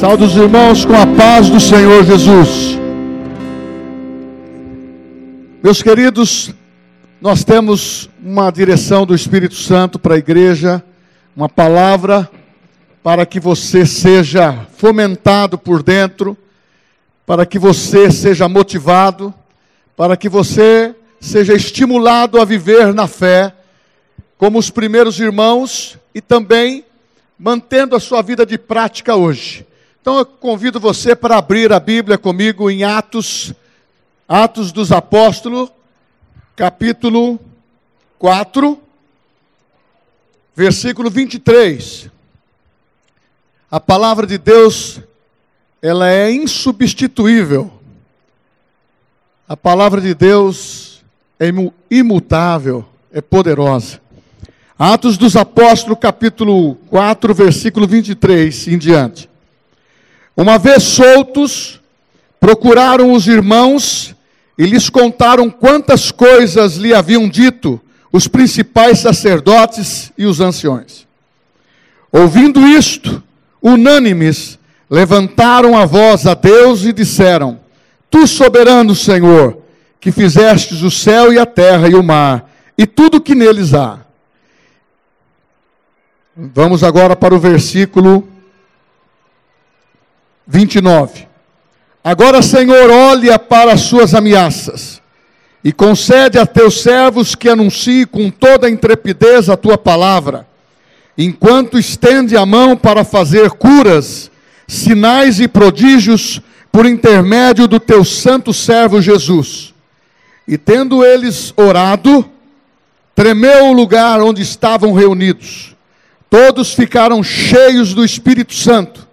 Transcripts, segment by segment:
Saúde os irmãos com a paz do Senhor Jesus. Meus queridos, nós temos uma direção do Espírito Santo para a igreja, uma palavra para que você seja fomentado por dentro, para que você seja motivado, para que você seja estimulado a viver na fé, como os primeiros irmãos e também mantendo a sua vida de prática hoje. Então eu convido você para abrir a Bíblia comigo em Atos, Atos dos Apóstolos, capítulo 4, versículo 23. A palavra de Deus, ela é insubstituível. A palavra de Deus é imutável, é poderosa. Atos dos Apóstolos, capítulo 4, versículo 23 em diante. Uma vez soltos, procuraram os irmãos e lhes contaram quantas coisas lhe haviam dito os principais sacerdotes e os anciões. Ouvindo isto, unânimes, levantaram a voz a Deus e disseram: Tu, soberano Senhor, que fizestes o céu e a terra e o mar, e tudo que neles há. Vamos agora para o versículo 29. Agora, Senhor, olha para as suas ameaças e concede a teus servos que anunciem com toda a intrepidez a tua palavra, enquanto estende a mão para fazer curas, sinais e prodígios por intermédio do teu santo servo Jesus. E tendo eles orado, tremeu o lugar onde estavam reunidos. Todos ficaram cheios do Espírito Santo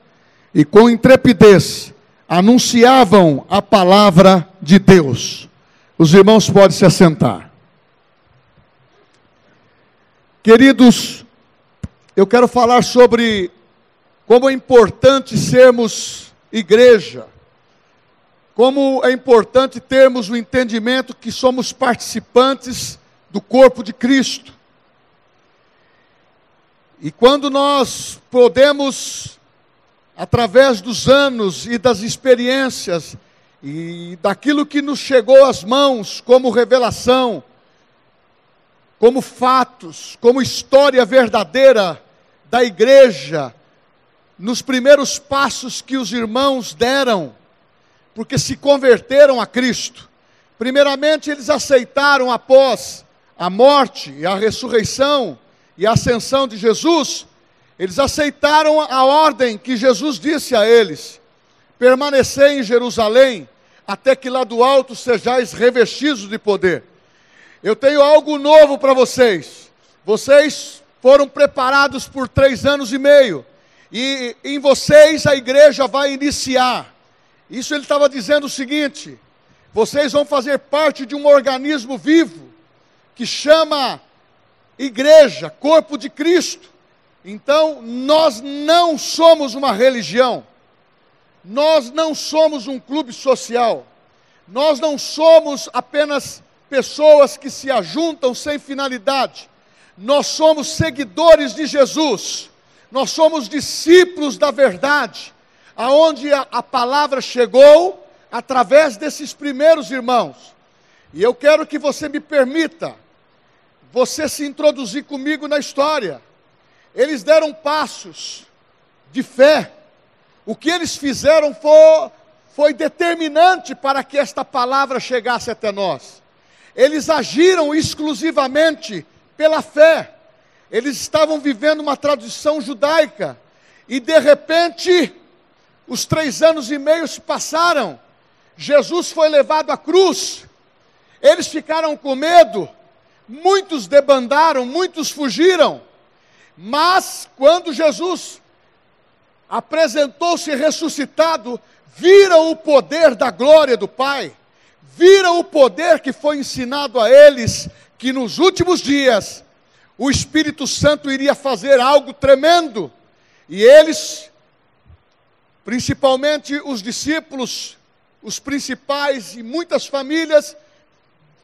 e com intrepidez anunciavam a palavra de Deus. Os irmãos podem se assentar. Queridos, eu quero falar sobre como é importante sermos igreja, como é importante termos o entendimento que somos participantes do corpo de Cristo. E quando nós podemos através dos anos e das experiências e daquilo que nos chegou às mãos como revelação, como fatos, como história verdadeira da igreja, nos primeiros passos que os irmãos deram, porque se converteram a Cristo. Primeiramente, eles aceitaram após a morte e a ressurreição e a ascensão de Jesus, eles aceitaram a ordem que Jesus disse a eles: permanecer em Jerusalém, até que lá do alto sejais revestidos de poder. Eu tenho algo novo para vocês. Vocês foram preparados por três anos e meio, e em vocês a igreja vai iniciar. Isso ele estava dizendo o seguinte: vocês vão fazer parte de um organismo vivo, que chama igreja, corpo de Cristo. Então, nós não somos uma religião, nós não somos um clube social, nós não somos apenas pessoas que se ajuntam sem finalidade, nós somos seguidores de Jesus, nós somos discípulos da verdade, aonde a, a palavra chegou através desses primeiros irmãos. E eu quero que você me permita, você se introduzir comigo na história. Eles deram passos de fé. O que eles fizeram foi, foi determinante para que esta palavra chegasse até nós. Eles agiram exclusivamente pela fé. Eles estavam vivendo uma tradição judaica. E de repente, os três anos e meio se passaram. Jesus foi levado à cruz. Eles ficaram com medo. Muitos debandaram, muitos fugiram. Mas quando Jesus apresentou-se ressuscitado, viram o poder da glória do Pai, viram o poder que foi ensinado a eles, que nos últimos dias o Espírito Santo iria fazer algo tremendo. E eles, principalmente os discípulos, os principais e muitas famílias,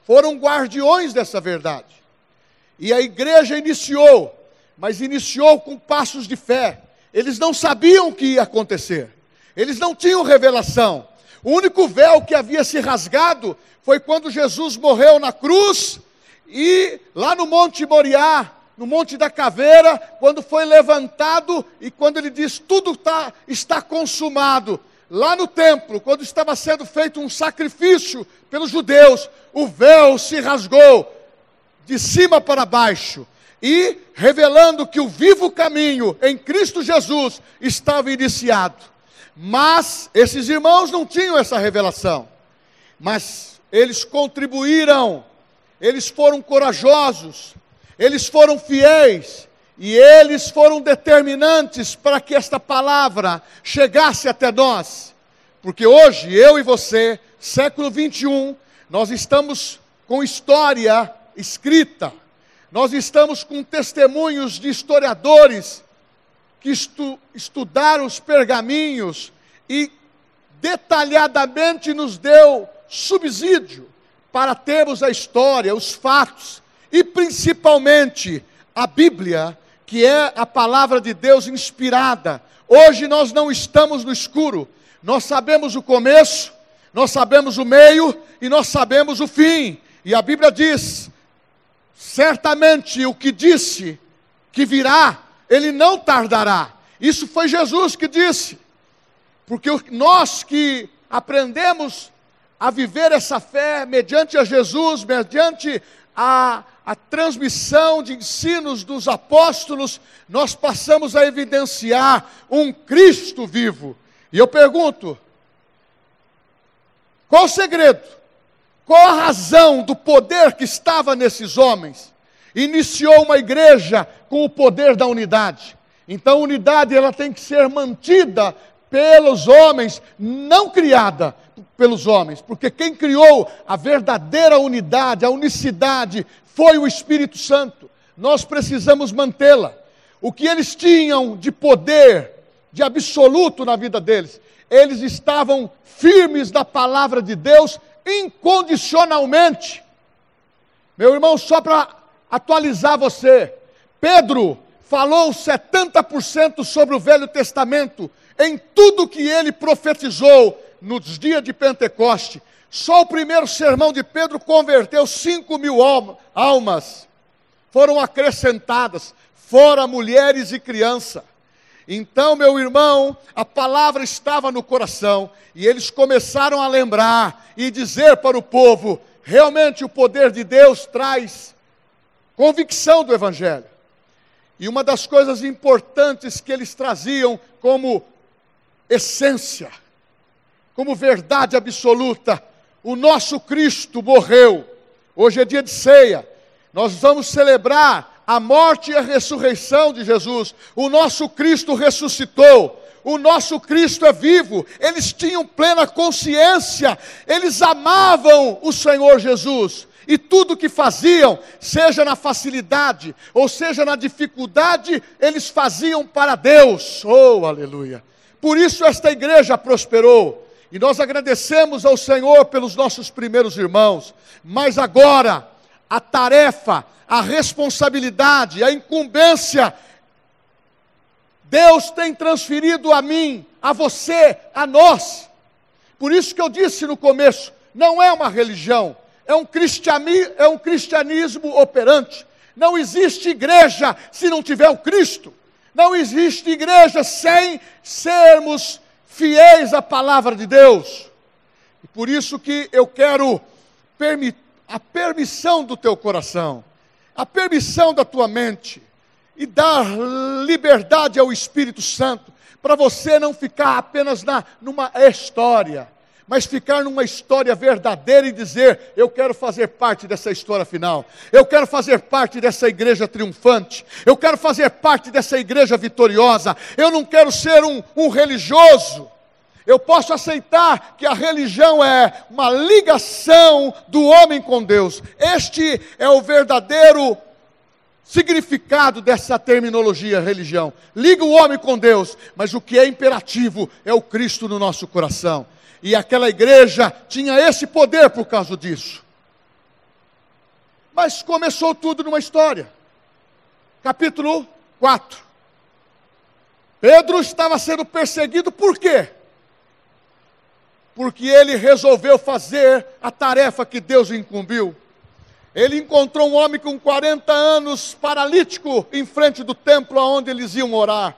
foram guardiões dessa verdade. E a igreja iniciou mas iniciou com passos de fé. Eles não sabiam o que ia acontecer. Eles não tinham revelação. O único véu que havia se rasgado foi quando Jesus morreu na cruz e lá no Monte Moriá, no Monte da Caveira, quando foi levantado e quando ele diz tudo tá, está consumado. Lá no templo, quando estava sendo feito um sacrifício pelos judeus, o véu se rasgou de cima para baixo e revelando que o vivo caminho em Cristo Jesus estava iniciado. Mas esses irmãos não tinham essa revelação. Mas eles contribuíram, eles foram corajosos, eles foram fiéis e eles foram determinantes para que esta palavra chegasse até nós. Porque hoje, eu e você, século 21, nós estamos com história escrita, nós estamos com testemunhos de historiadores que estu, estudaram os pergaminhos e detalhadamente nos deu subsídio para termos a história, os fatos e principalmente a Bíblia, que é a palavra de Deus inspirada. Hoje nós não estamos no escuro, nós sabemos o começo, nós sabemos o meio e nós sabemos o fim. E a Bíblia diz: certamente o que disse que virá ele não tardará. Isso foi Jesus que disse. Porque nós que aprendemos a viver essa fé mediante a Jesus, mediante a, a transmissão de ensinos dos apóstolos, nós passamos a evidenciar um Cristo vivo. E eu pergunto: qual o segredo? Qual a razão do poder que estava nesses homens? iniciou uma igreja com o poder da unidade. Então, a unidade ela tem que ser mantida pelos homens, não criada pelos homens, porque quem criou a verdadeira unidade, a unicidade, foi o Espírito Santo. Nós precisamos mantê-la. O que eles tinham de poder, de absoluto na vida deles, eles estavam firmes na palavra de Deus incondicionalmente. Meu irmão, só para atualizar você. Pedro falou 70% sobre o Velho Testamento em tudo que ele profetizou nos dias de Pentecoste. Só o primeiro sermão de Pedro converteu 5 mil almas. Foram acrescentadas, fora mulheres e criança. Então, meu irmão, a palavra estava no coração e eles começaram a lembrar e dizer para o povo: realmente o poder de Deus traz convicção do Evangelho. E uma das coisas importantes que eles traziam como essência, como verdade absoluta, o nosso Cristo morreu. Hoje é dia de ceia. Nós vamos celebrar a morte e a ressurreição de Jesus. O nosso Cristo ressuscitou. O nosso Cristo é vivo. Eles tinham plena consciência. Eles amavam o Senhor Jesus. E tudo que faziam, seja na facilidade ou seja na dificuldade, eles faziam para Deus. Oh, aleluia! Por isso esta igreja prosperou. E nós agradecemos ao Senhor pelos nossos primeiros irmãos. Mas agora, a tarefa, a responsabilidade, a incumbência, Deus tem transferido a mim, a você, a nós. Por isso que eu disse no começo: não é uma religião, é um, é um cristianismo operante. Não existe igreja se não tiver o Cristo. Não existe igreja sem sermos fiéis à palavra de Deus. E por isso que eu quero a permissão do teu coração, a permissão da tua mente e dar liberdade ao Espírito Santo para você não ficar apenas na numa história mas ficar numa história verdadeira e dizer: eu quero fazer parte dessa história final, eu quero fazer parte dessa igreja triunfante, eu quero fazer parte dessa igreja vitoriosa, eu não quero ser um, um religioso. Eu posso aceitar que a religião é uma ligação do homem com Deus. Este é o verdadeiro significado dessa terminologia religião. Liga o homem com Deus, mas o que é imperativo é o Cristo no nosso coração. E aquela igreja tinha esse poder por causa disso. Mas começou tudo numa história. Capítulo 4. Pedro estava sendo perseguido por quê? Porque ele resolveu fazer a tarefa que Deus incumbiu. Ele encontrou um homem com 40 anos, paralítico, em frente do templo onde eles iam orar.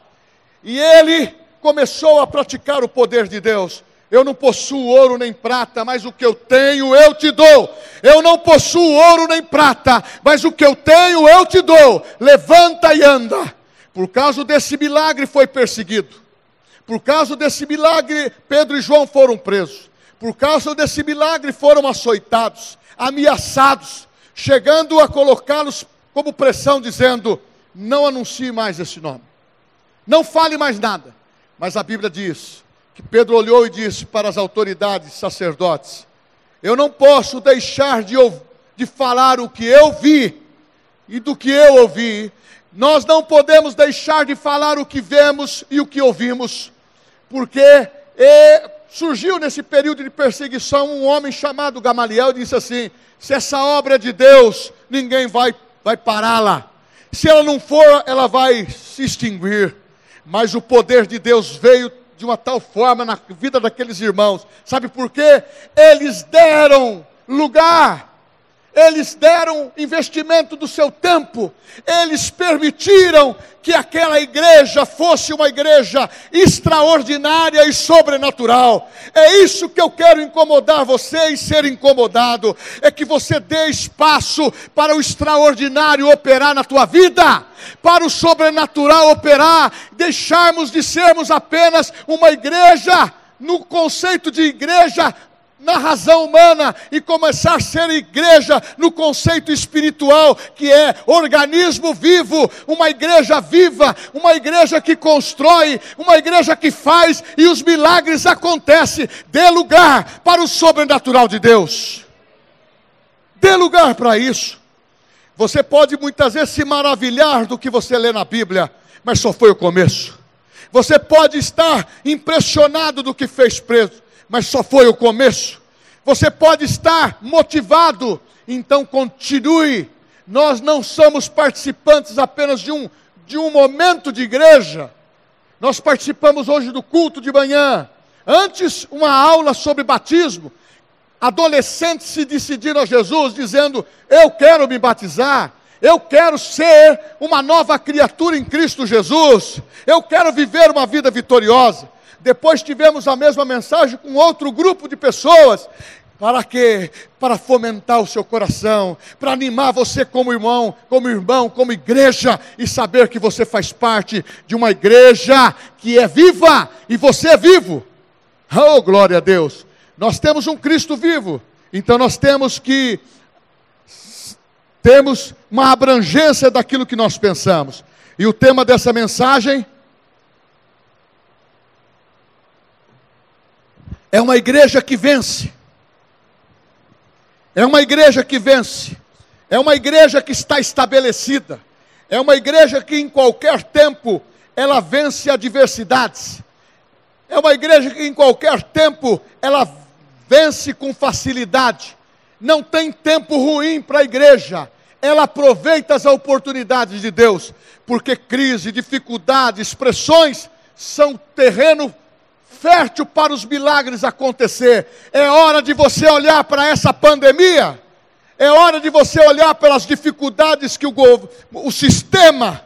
E ele começou a praticar o poder de Deus. Eu não possuo ouro nem prata, mas o que eu tenho eu te dou. Eu não possuo ouro nem prata, mas o que eu tenho eu te dou. Levanta e anda. Por causa desse milagre foi perseguido. Por causa desse milagre, Pedro e João foram presos. Por causa desse milagre, foram açoitados, ameaçados, chegando a colocá-los como pressão, dizendo: não anuncie mais esse nome, não fale mais nada. Mas a Bíblia diz que Pedro olhou e disse para as autoridades sacerdotes: Eu não posso deixar de, de falar o que eu vi e do que eu ouvi. Nós não podemos deixar de falar o que vemos e o que ouvimos, porque surgiu nesse período de perseguição um homem chamado Gamaliel e disse assim: Se essa obra é de Deus, ninguém vai, vai pará-la. Se ela não for, ela vai se extinguir. Mas o poder de Deus veio de uma tal forma na vida daqueles irmãos. Sabe por quê? Eles deram lugar eles deram investimento do seu tempo, eles permitiram que aquela igreja fosse uma igreja extraordinária e sobrenatural. É isso que eu quero incomodar você e ser incomodado, é que você dê espaço para o extraordinário operar na tua vida, para o sobrenatural operar, deixarmos de sermos apenas uma igreja no conceito de igreja na razão humana e começar a ser igreja no conceito espiritual, que é organismo vivo, uma igreja viva, uma igreja que constrói, uma igreja que faz e os milagres acontecem. Dê lugar para o sobrenatural de Deus. Dê lugar para isso. Você pode muitas vezes se maravilhar do que você lê na Bíblia, mas só foi o começo. Você pode estar impressionado do que fez preso, mas só foi o começo. Você pode estar motivado, então continue. Nós não somos participantes apenas de um, de um momento de igreja. Nós participamos hoje do culto de manhã. Antes, uma aula sobre batismo. Adolescentes se decidiram a Jesus, dizendo: Eu quero me batizar. Eu quero ser uma nova criatura em Cristo Jesus. Eu quero viver uma vida vitoriosa. Depois tivemos a mesma mensagem com outro grupo de pessoas. Para quê? Para fomentar o seu coração, para animar você como irmão, como irmão, como igreja e saber que você faz parte de uma igreja que é viva e você é vivo. Oh, glória a Deus! Nós temos um Cristo vivo, então nós temos que temos uma abrangência daquilo que nós pensamos. E o tema dessa mensagem É uma igreja que vence. É uma igreja que vence. É uma igreja que está estabelecida. É uma igreja que em qualquer tempo ela vence adversidades. É uma igreja que em qualquer tempo ela vence com facilidade. Não tem tempo ruim para a igreja. Ela aproveita as oportunidades de Deus, porque crise, dificuldades, pressões são terreno fértil para os milagres acontecer. É hora de você olhar para essa pandemia. É hora de você olhar pelas dificuldades que o, o sistema,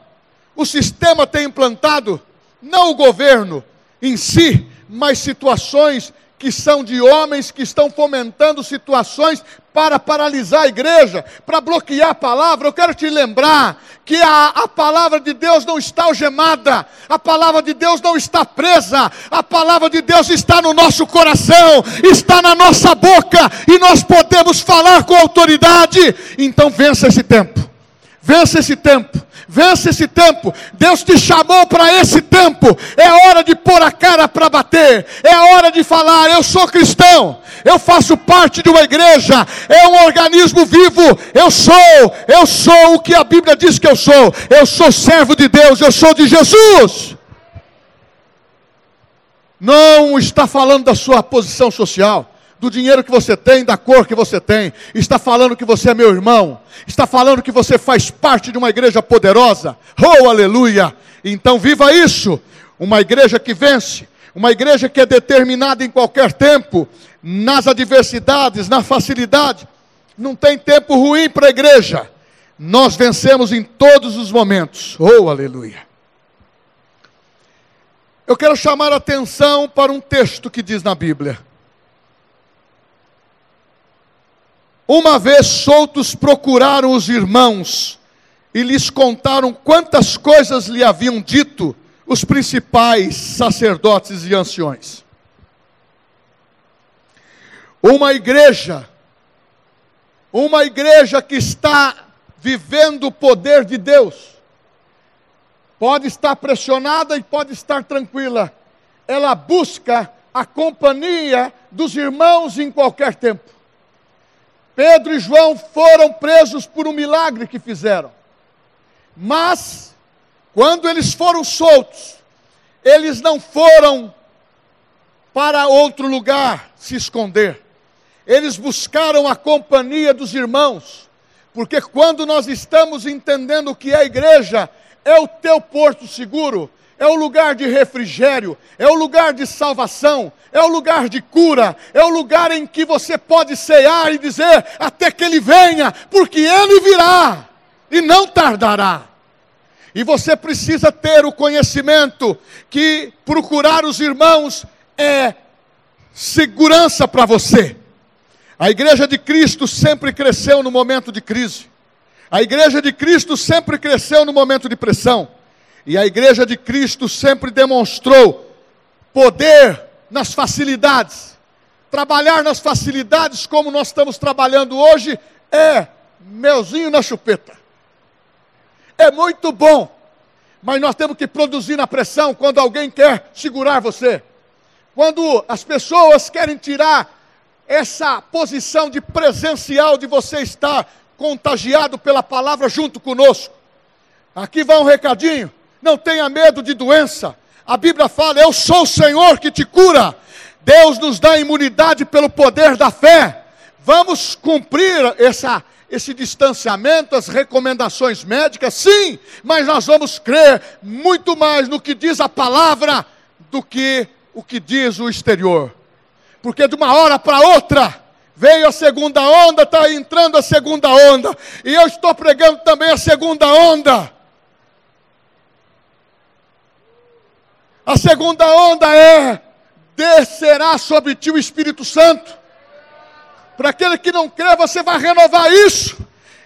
o sistema tem implantado, não o governo em si, mas situações que são de homens que estão fomentando situações para paralisar a igreja, para bloquear a palavra. Eu quero te lembrar que a, a palavra de Deus não está algemada, a palavra de Deus não está presa, a palavra de Deus está no nosso coração, está na nossa boca e nós podemos falar com autoridade. Então vença esse tempo, vença esse tempo Vence esse tempo. Deus te chamou para esse tempo. É hora de pôr a cara para bater. É hora de falar: eu sou cristão. Eu faço parte de uma igreja. É um organismo vivo. Eu sou. Eu sou o que a Bíblia diz que eu sou. Eu sou servo de Deus. Eu sou de Jesus. Não está falando da sua posição social do dinheiro que você tem, da cor que você tem, está falando que você é meu irmão, está falando que você faz parte de uma igreja poderosa. Oh, aleluia! Então viva isso! Uma igreja que vence, uma igreja que é determinada em qualquer tempo, nas adversidades, na facilidade. Não tem tempo ruim para a igreja. Nós vencemos em todos os momentos. Oh, aleluia. Eu quero chamar a atenção para um texto que diz na Bíblia. Uma vez soltos, procuraram os irmãos e lhes contaram quantas coisas lhe haviam dito os principais sacerdotes e anciões. Uma igreja, uma igreja que está vivendo o poder de Deus, pode estar pressionada e pode estar tranquila. Ela busca a companhia dos irmãos em qualquer tempo. Pedro e João foram presos por um milagre que fizeram. Mas, quando eles foram soltos, eles não foram para outro lugar se esconder. Eles buscaram a companhia dos irmãos, porque quando nós estamos entendendo o que é a igreja, é o teu porto seguro, é o lugar de refrigério, é o lugar de salvação, é o lugar de cura, é o lugar em que você pode cear e dizer até que ele venha, porque ele virá e não tardará. E você precisa ter o conhecimento que procurar os irmãos é segurança para você. A igreja de Cristo sempre cresceu no momento de crise. A igreja de Cristo sempre cresceu no momento de pressão. E a igreja de Cristo sempre demonstrou poder nas facilidades. Trabalhar nas facilidades como nós estamos trabalhando hoje é melzinho na chupeta. É muito bom, mas nós temos que produzir na pressão quando alguém quer segurar você. Quando as pessoas querem tirar essa posição de presencial de você estar contagiado pela palavra junto conosco. Aqui vai um recadinho: não tenha medo de doença. A Bíblia fala: Eu sou o Senhor que te cura. Deus nos dá imunidade pelo poder da fé. Vamos cumprir essa, esse distanciamento, as recomendações médicas, sim, mas nós vamos crer muito mais no que diz a palavra do que o que diz o exterior. Porque de uma hora para outra, Veio a segunda onda, está entrando a segunda onda. E eu estou pregando também a segunda onda. A segunda onda é: descerá sobre ti o Espírito Santo. Para aquele que não crê, você vai renovar isso.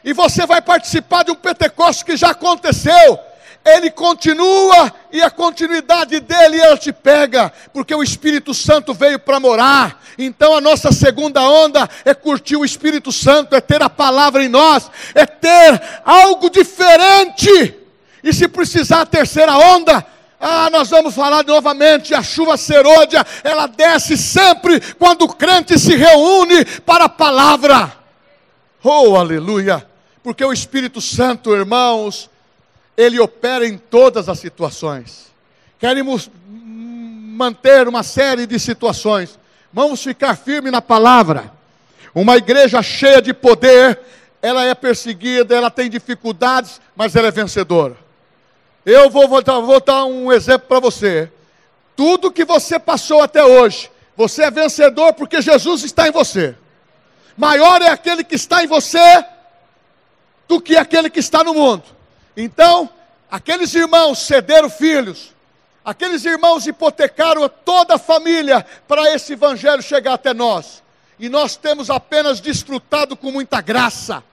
E você vai participar de um Pentecostes que já aconteceu ele continua e a continuidade dele ela te pega, porque o Espírito Santo veio para morar. Então a nossa segunda onda é curtir o Espírito Santo, é ter a palavra em nós, é ter algo diferente. E se precisar a terceira onda, ah, nós vamos falar novamente, a chuva serôdia, ela desce sempre quando o crente se reúne para a palavra. Oh, aleluia! Porque o Espírito Santo, irmãos, ele opera em todas as situações. Queremos manter uma série de situações. Vamos ficar firme na palavra. Uma igreja cheia de poder, ela é perseguida, ela tem dificuldades, mas ela é vencedora. Eu vou, vou, dar um exemplo para você. Tudo que você passou até hoje, você é vencedor porque Jesus está em você. Maior é aquele que está em você do que aquele que está no mundo. Então, aqueles irmãos cederam filhos, aqueles irmãos hipotecaram toda a família para esse evangelho chegar até nós. E nós temos apenas desfrutado com muita graça.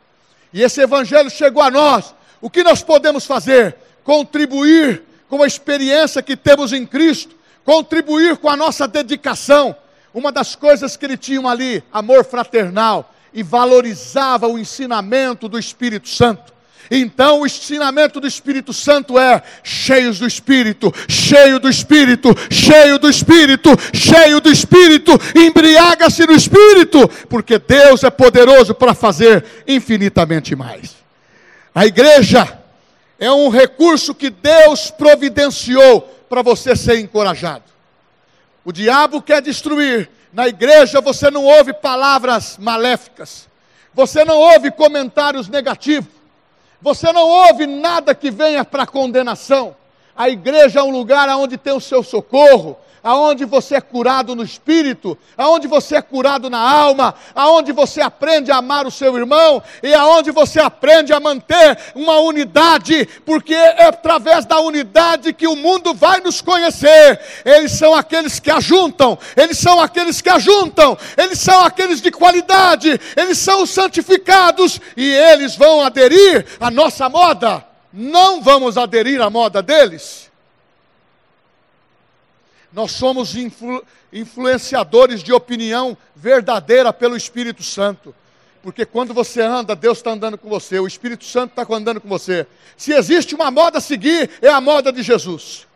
E esse evangelho chegou a nós. O que nós podemos fazer? Contribuir com a experiência que temos em Cristo, contribuir com a nossa dedicação. Uma das coisas que ele tinha ali, amor fraternal, e valorizava o ensinamento do Espírito Santo. Então o ensinamento do Espírito Santo é cheios do Espírito, cheio do Espírito, cheio do Espírito, cheio do Espírito, embriaga-se no Espírito, porque Deus é poderoso para fazer infinitamente mais. A igreja é um recurso que Deus providenciou para você ser encorajado. O diabo quer destruir. Na igreja você não ouve palavras maléficas. Você não ouve comentários negativos. Você não ouve nada que venha para condenação. A igreja é um lugar onde tem o seu socorro, aonde você é curado no espírito, aonde você é curado na alma, aonde você aprende a amar o seu irmão e aonde você aprende a manter uma unidade, porque é através da unidade que o mundo vai nos conhecer. Eles são aqueles que ajuntam, eles são aqueles que ajuntam, eles são aqueles de qualidade, eles são os santificados e eles vão aderir à nossa moda. Não vamos aderir à moda deles. Nós somos influ, influenciadores de opinião verdadeira pelo Espírito Santo. Porque quando você anda, Deus está andando com você, o Espírito Santo está andando com você. Se existe uma moda a seguir, é a moda de Jesus.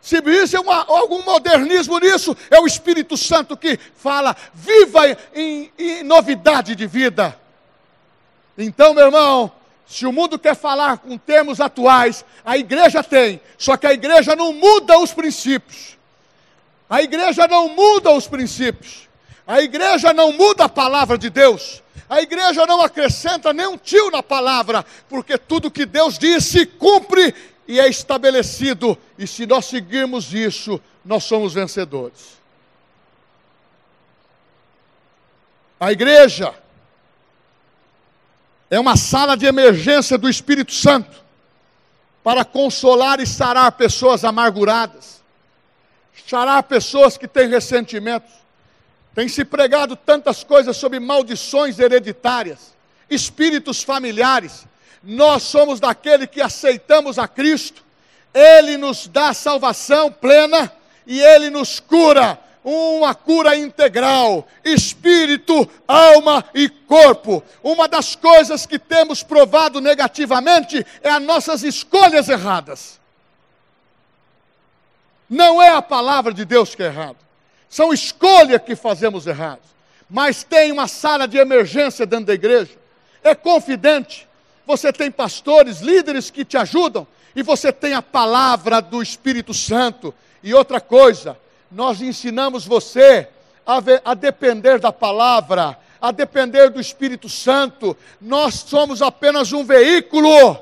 Se existe uma, algum modernismo nisso, é o Espírito Santo que fala, viva em, em novidade de vida. Então, meu irmão, se o mundo quer falar com termos atuais, a igreja tem, só que a igreja não muda os princípios. A igreja não muda os princípios. A igreja não muda a palavra de Deus. A igreja não acrescenta nem um tio na palavra, porque tudo que Deus disse cumpre e é estabelecido. E se nós seguirmos isso, nós somos vencedores. A igreja é uma sala de emergência do Espírito Santo para consolar e sarar pessoas amarguradas, sarar pessoas que têm ressentimentos. Tem se pregado tantas coisas sobre maldições hereditárias, espíritos familiares. Nós somos daquele que aceitamos a Cristo, Ele nos dá salvação plena e Ele nos cura uma cura integral, espírito, alma e corpo. Uma das coisas que temos provado negativamente é as nossas escolhas erradas. Não é a palavra de Deus que é errada, são escolhas que fazemos erradas. Mas tem uma sala de emergência dentro da igreja, é confidente. Você tem pastores, líderes que te ajudam, e você tem a palavra do Espírito Santo. E outra coisa, nós ensinamos você a, ver, a depender da palavra, a depender do Espírito Santo. Nós somos apenas um veículo.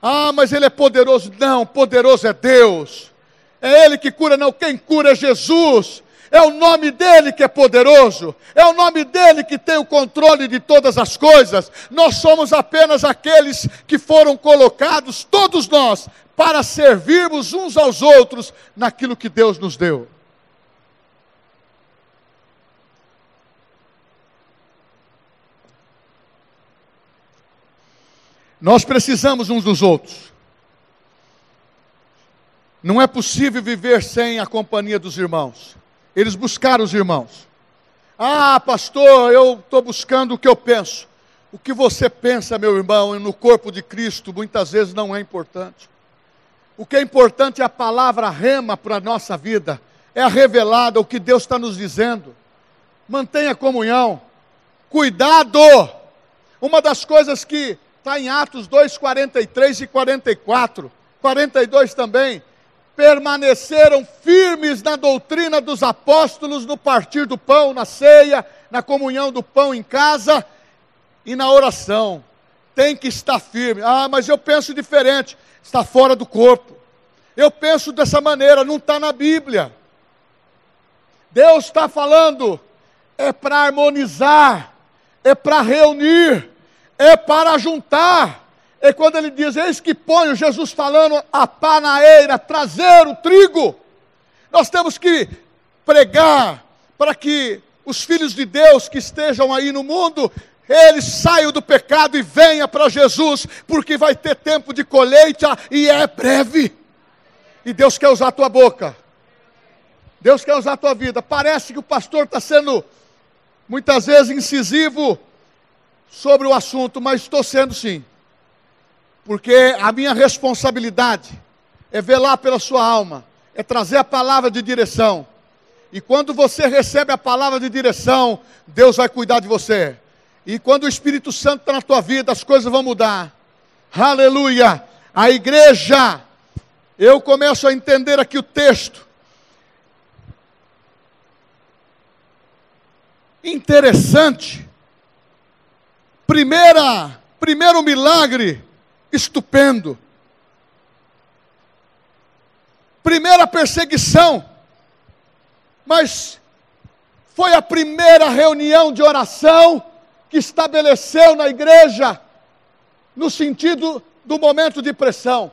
Ah, mas Ele é poderoso. Não, poderoso é Deus. É Ele que cura, não. Quem cura é Jesus. É o nome dele que é poderoso, é o nome dele que tem o controle de todas as coisas. Nós somos apenas aqueles que foram colocados, todos nós, para servirmos uns aos outros naquilo que Deus nos deu. Nós precisamos uns dos outros. Não é possível viver sem a companhia dos irmãos. Eles buscaram os irmãos. Ah, pastor, eu estou buscando o que eu penso. O que você pensa, meu irmão, no corpo de Cristo, muitas vezes não é importante. O que é importante é a palavra rema para a nossa vida, é a revelada, o que Deus está nos dizendo. Mantenha comunhão, cuidado. Uma das coisas que está em Atos 2, 43 e 44, 42 também. Permaneceram firmes na doutrina dos apóstolos, no partir do pão, na ceia, na comunhão do pão em casa e na oração. Tem que estar firme. Ah, mas eu penso diferente. Está fora do corpo. Eu penso dessa maneira, não está na Bíblia. Deus está falando, é para harmonizar, é para reunir, é para juntar. É quando ele diz: Eis que ponho, Jesus falando, a pá na eira, trazer o trigo. Nós temos que pregar para que os filhos de Deus que estejam aí no mundo, eles saiam do pecado e venham para Jesus, porque vai ter tempo de colheita e é breve. E Deus quer usar a tua boca. Deus quer usar a tua vida. Parece que o pastor está sendo muitas vezes incisivo sobre o assunto, mas estou sendo sim. Porque a minha responsabilidade é velar pela sua alma, é trazer a palavra de direção. E quando você recebe a palavra de direção, Deus vai cuidar de você. E quando o Espírito Santo está na tua vida, as coisas vão mudar. Aleluia! A igreja, eu começo a entender aqui o texto. Interessante Primeira, primeiro milagre estupendo. primeira perseguição, mas foi a primeira reunião de oração que estabeleceu na igreja, no sentido do momento de pressão.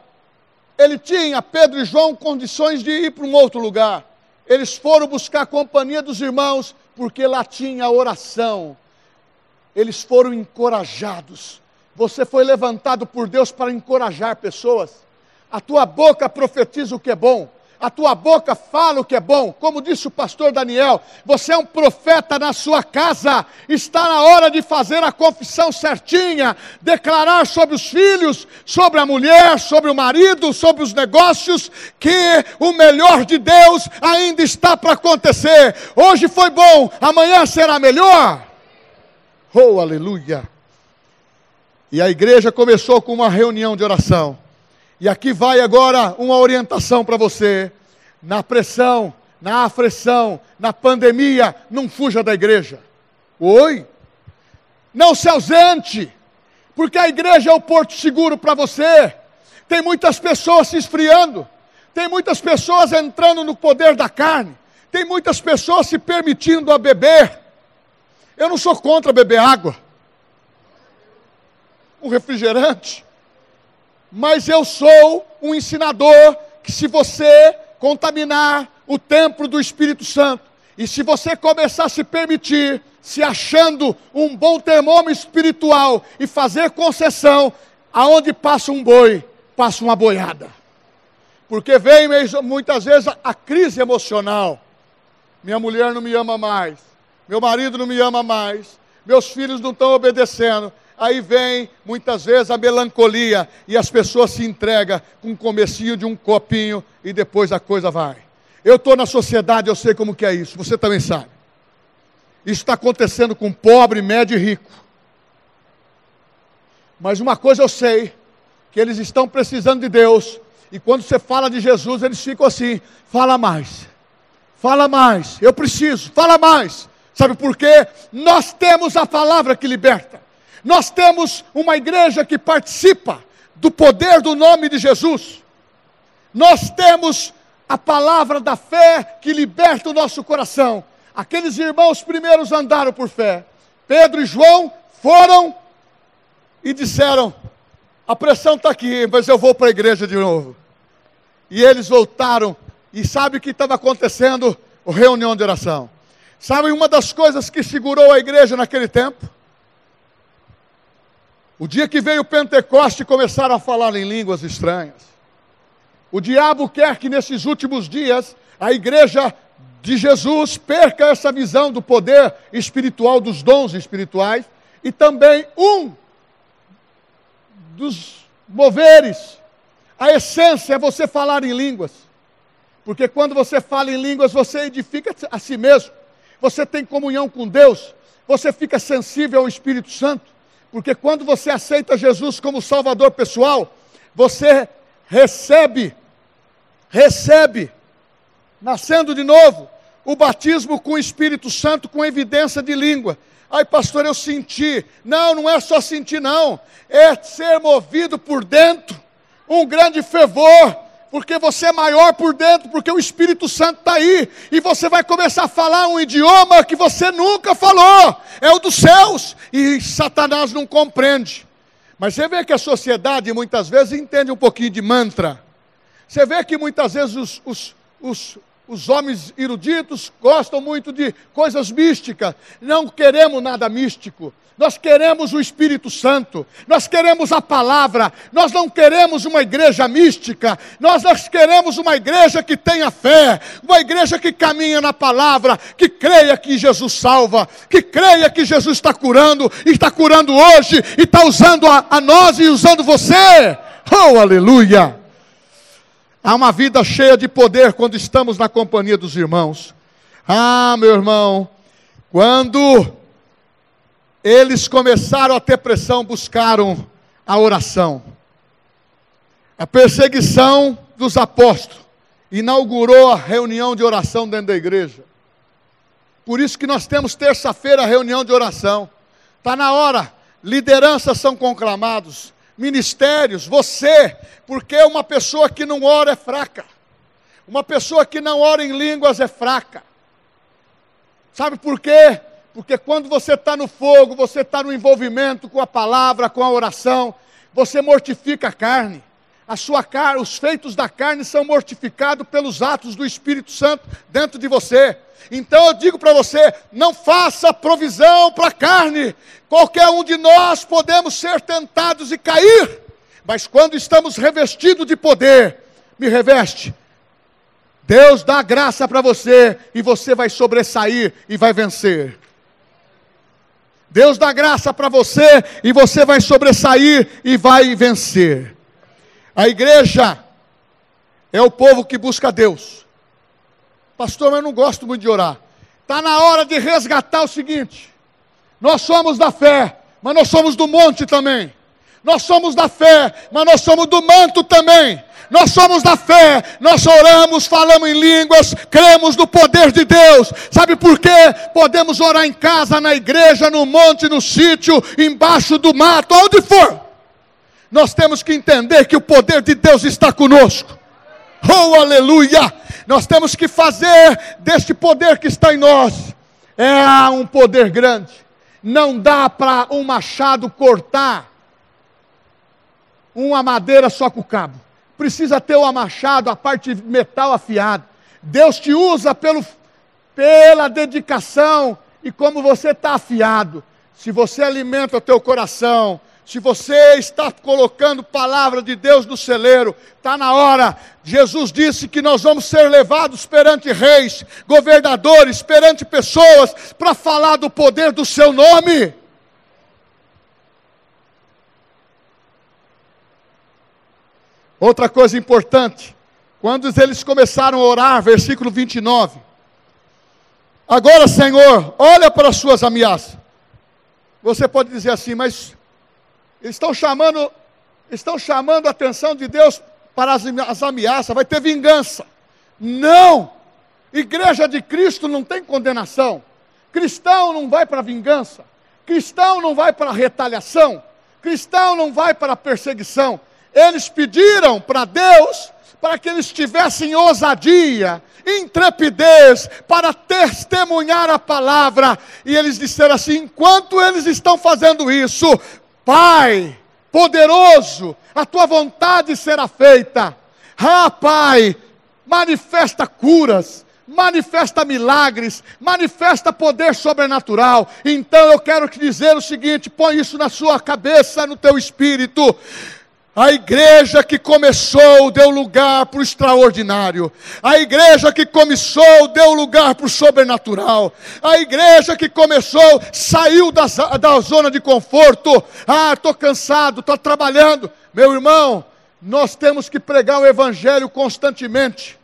Ele tinha, Pedro e João, condições de ir para um outro lugar. Eles foram buscar a companhia dos irmãos, porque lá tinha oração. Eles foram encorajados. Você foi levantado por Deus para encorajar pessoas. A tua boca profetiza o que é bom a tua boca fala o que é bom. Como disse o pastor Daniel, você é um profeta na sua casa, está na hora de fazer a confissão certinha, declarar sobre os filhos, sobre a mulher, sobre o marido, sobre os negócios, que o melhor de Deus ainda está para acontecer. Hoje foi bom, amanhã será melhor. Oh, aleluia! E a igreja começou com uma reunião de oração. E aqui vai agora uma orientação para você. Na pressão, na aflição, na pandemia, não fuja da igreja. Oi? Não se ausente, porque a igreja é o porto seguro para você. Tem muitas pessoas se esfriando, tem muitas pessoas entrando no poder da carne, tem muitas pessoas se permitindo a beber. Eu não sou contra beber água, um refrigerante, mas eu sou um ensinador que se você contaminar o templo do Espírito Santo, e se você começar a se permitir, se achando um bom termômetro espiritual e fazer concessão, aonde passa um boi, passa uma boiada. Porque vem muitas vezes a crise emocional. Minha mulher não me ama mais, meu marido não me ama mais, meus filhos não estão obedecendo, Aí vem muitas vezes a melancolia e as pessoas se entregam com um comecinho de um copinho e depois a coisa vai. Eu estou na sociedade, eu sei como que é isso, você também sabe. Isso está acontecendo com pobre, médio e rico. Mas uma coisa eu sei, que eles estão precisando de Deus, e quando você fala de Jesus, eles ficam assim: fala mais, fala mais, eu preciso, fala mais. Sabe por quê? Nós temos a palavra que liberta. Nós temos uma igreja que participa do poder do nome de Jesus. Nós temos a palavra da fé que liberta o nosso coração. Aqueles irmãos primeiros andaram por fé. Pedro e João foram e disseram: a pressão está aqui, mas eu vou para a igreja de novo. E eles voltaram, e sabe o que estava acontecendo? A reunião de oração. Sabe uma das coisas que segurou a igreja naquele tempo? O dia que veio o Pentecoste começaram a falar em línguas estranhas. O diabo quer que nesses últimos dias a igreja de Jesus perca essa visão do poder espiritual, dos dons espirituais, e também um dos moveres, a essência é você falar em línguas. Porque quando você fala em línguas, você edifica a si mesmo, você tem comunhão com Deus, você fica sensível ao Espírito Santo. Porque quando você aceita Jesus como Salvador pessoal, você recebe, recebe, nascendo de novo, o batismo com o Espírito Santo com evidência de língua. Ai, pastor, eu senti. Não, não é só sentir, não. É ser movido por dentro, um grande fervor, porque você é maior por dentro, porque o Espírito Santo está aí, e você vai começar a falar um idioma que você nunca falou, é o dos céus, e Satanás não compreende. Mas você vê que a sociedade muitas vezes entende um pouquinho de mantra. Você vê que muitas vezes os, os, os os homens eruditos gostam muito de coisas místicas. Não queremos nada místico. Nós queremos o Espírito Santo. Nós queremos a palavra. Nós não queremos uma igreja mística. Nós, queremos uma igreja que tenha fé. Uma igreja que caminha na palavra. Que creia que Jesus salva. Que creia que Jesus está curando. E está curando hoje. E está usando a, a nós e usando você. Oh, aleluia! Há uma vida cheia de poder quando estamos na companhia dos irmãos. Ah, meu irmão, quando eles começaram a ter pressão, buscaram a oração. A perseguição dos apóstolos inaugurou a reunião de oração dentro da igreja. Por isso que nós temos terça-feira a reunião de oração. Está na hora, lideranças são conclamados, ministérios, você, porque uma pessoa que não ora é fraca. Uma pessoa que não ora em línguas é fraca. Sabe por quê? Porque quando você está no fogo, você está no envolvimento com a palavra, com a oração, você mortifica a carne. A sua os feitos da carne são mortificados pelos atos do Espírito Santo dentro de você. Então eu digo para você: não faça provisão para a carne. Qualquer um de nós podemos ser tentados e cair, mas quando estamos revestidos de poder, me reveste. Deus dá graça para você e você vai sobressair e vai vencer. Deus dá graça para você e você vai sobressair e vai vencer. A igreja é o povo que busca Deus. Pastor, eu não gosto muito de orar. Está na hora de resgatar o seguinte: nós somos da fé, mas nós somos do monte também. Nós somos da fé, mas nós somos do manto também. Nós somos da fé, nós oramos, falamos em línguas, cremos no poder de Deus. Sabe por quê? Podemos orar em casa, na igreja, no monte, no sítio, embaixo do mato, onde for. Nós temos que entender que o poder de Deus está conosco. Oh, aleluia! Nós temos que fazer deste poder que está em nós. É um poder grande. Não dá para um machado cortar uma madeira só com o cabo. Precisa ter o machado, a parte metal afiada. Deus te usa pelo, pela dedicação e como você está afiado. Se você alimenta o teu coração, se você está colocando palavra de Deus no celeiro, está na hora. Jesus disse que nós vamos ser levados perante reis, governadores, perante pessoas, para falar do poder do seu nome. Outra coisa importante, quando eles começaram a orar, versículo 29. Agora, Senhor, olha para as suas ameaças. Você pode dizer assim, mas estão chamando, estão chamando a atenção de Deus para as, as ameaças, vai ter vingança. Não! Igreja de Cristo não tem condenação. Cristão não vai para vingança. Cristão não vai para retaliação. Cristão não vai para perseguição. Eles pediram para Deus para que eles tivessem ousadia, intrepidez para testemunhar a palavra. E eles disseram assim: enquanto eles estão fazendo isso, Pai, poderoso, a tua vontade será feita. Ah, Pai, manifesta curas, manifesta milagres, manifesta poder sobrenatural. Então eu quero te dizer o seguinte: põe isso na sua cabeça, no teu espírito. A igreja que começou deu lugar para o extraordinário. A igreja que começou deu lugar para o sobrenatural. A igreja que começou saiu da, da zona de conforto. Ah, estou cansado, estou trabalhando. Meu irmão, nós temos que pregar o evangelho constantemente.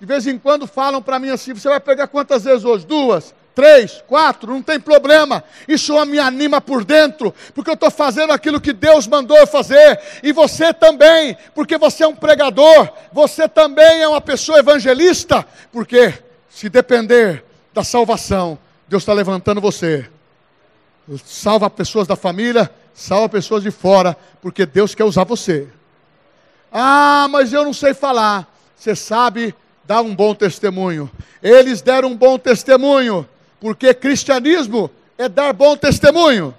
De vez em quando falam para mim assim: você vai pegar quantas vezes hoje? Duas três, quatro, não tem problema. Isso me anima por dentro, porque eu estou fazendo aquilo que Deus mandou eu fazer. E você também, porque você é um pregador, você também é uma pessoa evangelista, porque se depender da salvação, Deus está levantando você. Salva pessoas da família, salva pessoas de fora, porque Deus quer usar você. Ah, mas eu não sei falar. Você sabe dar um bom testemunho. Eles deram um bom testemunho porque cristianismo é dar bom testemunho.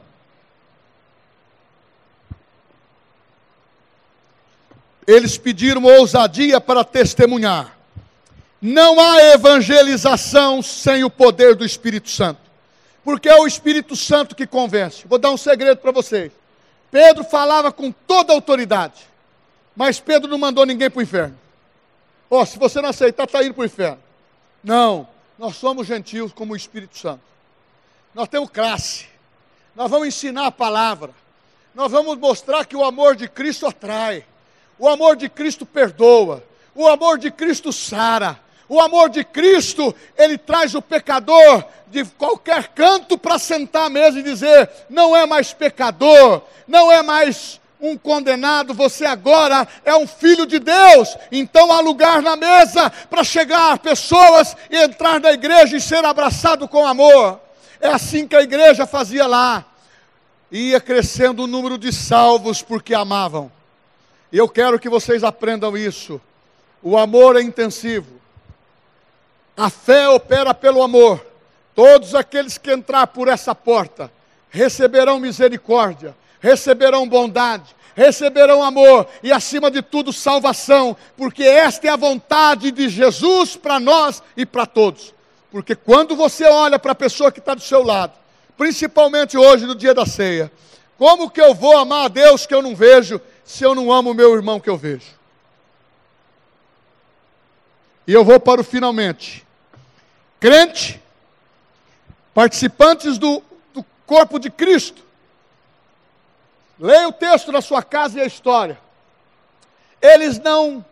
Eles pediram ousadia para testemunhar. Não há evangelização sem o poder do Espírito Santo. Porque é o Espírito Santo que convence. Vou dar um segredo para vocês. Pedro falava com toda autoridade. Mas Pedro não mandou ninguém para o inferno. Ó, oh, se você não aceitar, está indo para o inferno. Não. Nós somos gentios como o Espírito Santo. Nós temos classe. Nós vamos ensinar a palavra. Nós vamos mostrar que o amor de Cristo atrai. O amor de Cristo perdoa. O amor de Cristo sara. O amor de Cristo, ele traz o pecador de qualquer canto para sentar à mesa e dizer: não é mais pecador, não é mais um condenado, você agora é um filho de Deus. Então há lugar na mesa para chegar pessoas e entrar na igreja e ser abraçado com amor. É assim que a igreja fazia lá. Ia crescendo o número de salvos porque amavam. E eu quero que vocês aprendam isso. O amor é intensivo. A fé opera pelo amor. Todos aqueles que entrar por essa porta receberão misericórdia, receberão bondade, receberão amor e, acima de tudo, salvação, porque esta é a vontade de Jesus para nós e para todos. Porque quando você olha para a pessoa que está do seu lado, principalmente hoje no dia da ceia, como que eu vou amar a Deus que eu não vejo, se eu não amo o meu irmão que eu vejo? E eu vou para o finalmente. Crente, participantes do, do corpo de Cristo, leia o texto na sua casa e a história. Eles não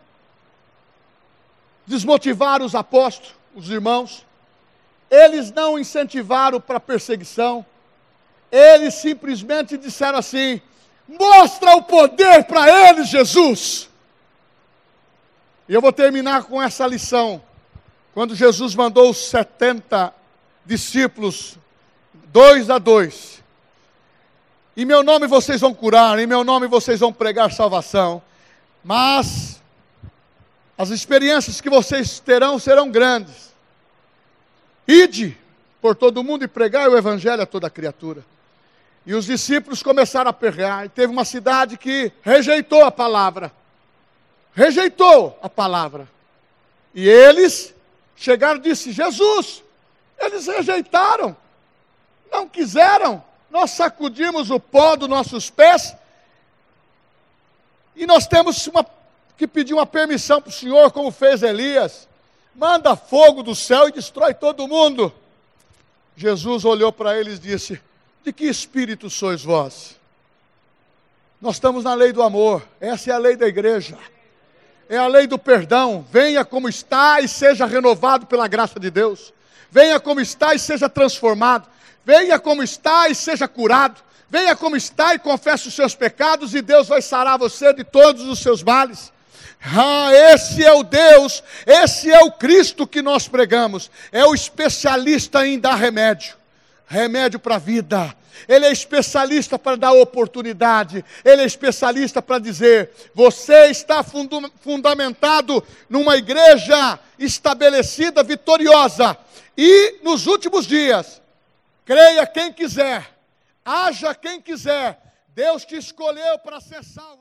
desmotivaram os apóstolos, os irmãos, eles não incentivaram para perseguição, eles simplesmente disseram assim: mostra o poder para eles, Jesus. E eu vou terminar com essa lição. Quando Jesus mandou os 70 discípulos, dois a dois, em meu nome vocês vão curar, em meu nome vocês vão pregar salvação, mas as experiências que vocês terão serão grandes. Ide por todo mundo e pregai o evangelho a toda criatura. E os discípulos começaram a perrear. E teve uma cidade que rejeitou a palavra. Rejeitou a palavra. E eles chegaram e disse: Jesus, eles rejeitaram, não quiseram. Nós sacudimos o pó dos nossos pés e nós temos uma, que pedir uma permissão para o Senhor, como fez Elias. Manda fogo do céu e destrói todo mundo. Jesus olhou para eles e disse: de que espírito sois vós? Nós estamos na lei do amor, essa é a lei da igreja. É a lei do perdão. Venha como está e seja renovado pela graça de Deus. Venha como está e seja transformado. Venha como está e seja curado. Venha como está e confesse os seus pecados, e Deus vai sarar você de todos os seus males. Ah, esse é o Deus, esse é o Cristo que nós pregamos. É o especialista em dar remédio remédio para a vida. Ele é especialista para dar oportunidade. Ele é especialista para dizer: você está fundamentado numa igreja estabelecida, vitoriosa. E nos últimos dias, creia quem quiser, haja quem quiser, Deus te escolheu para ser salvo.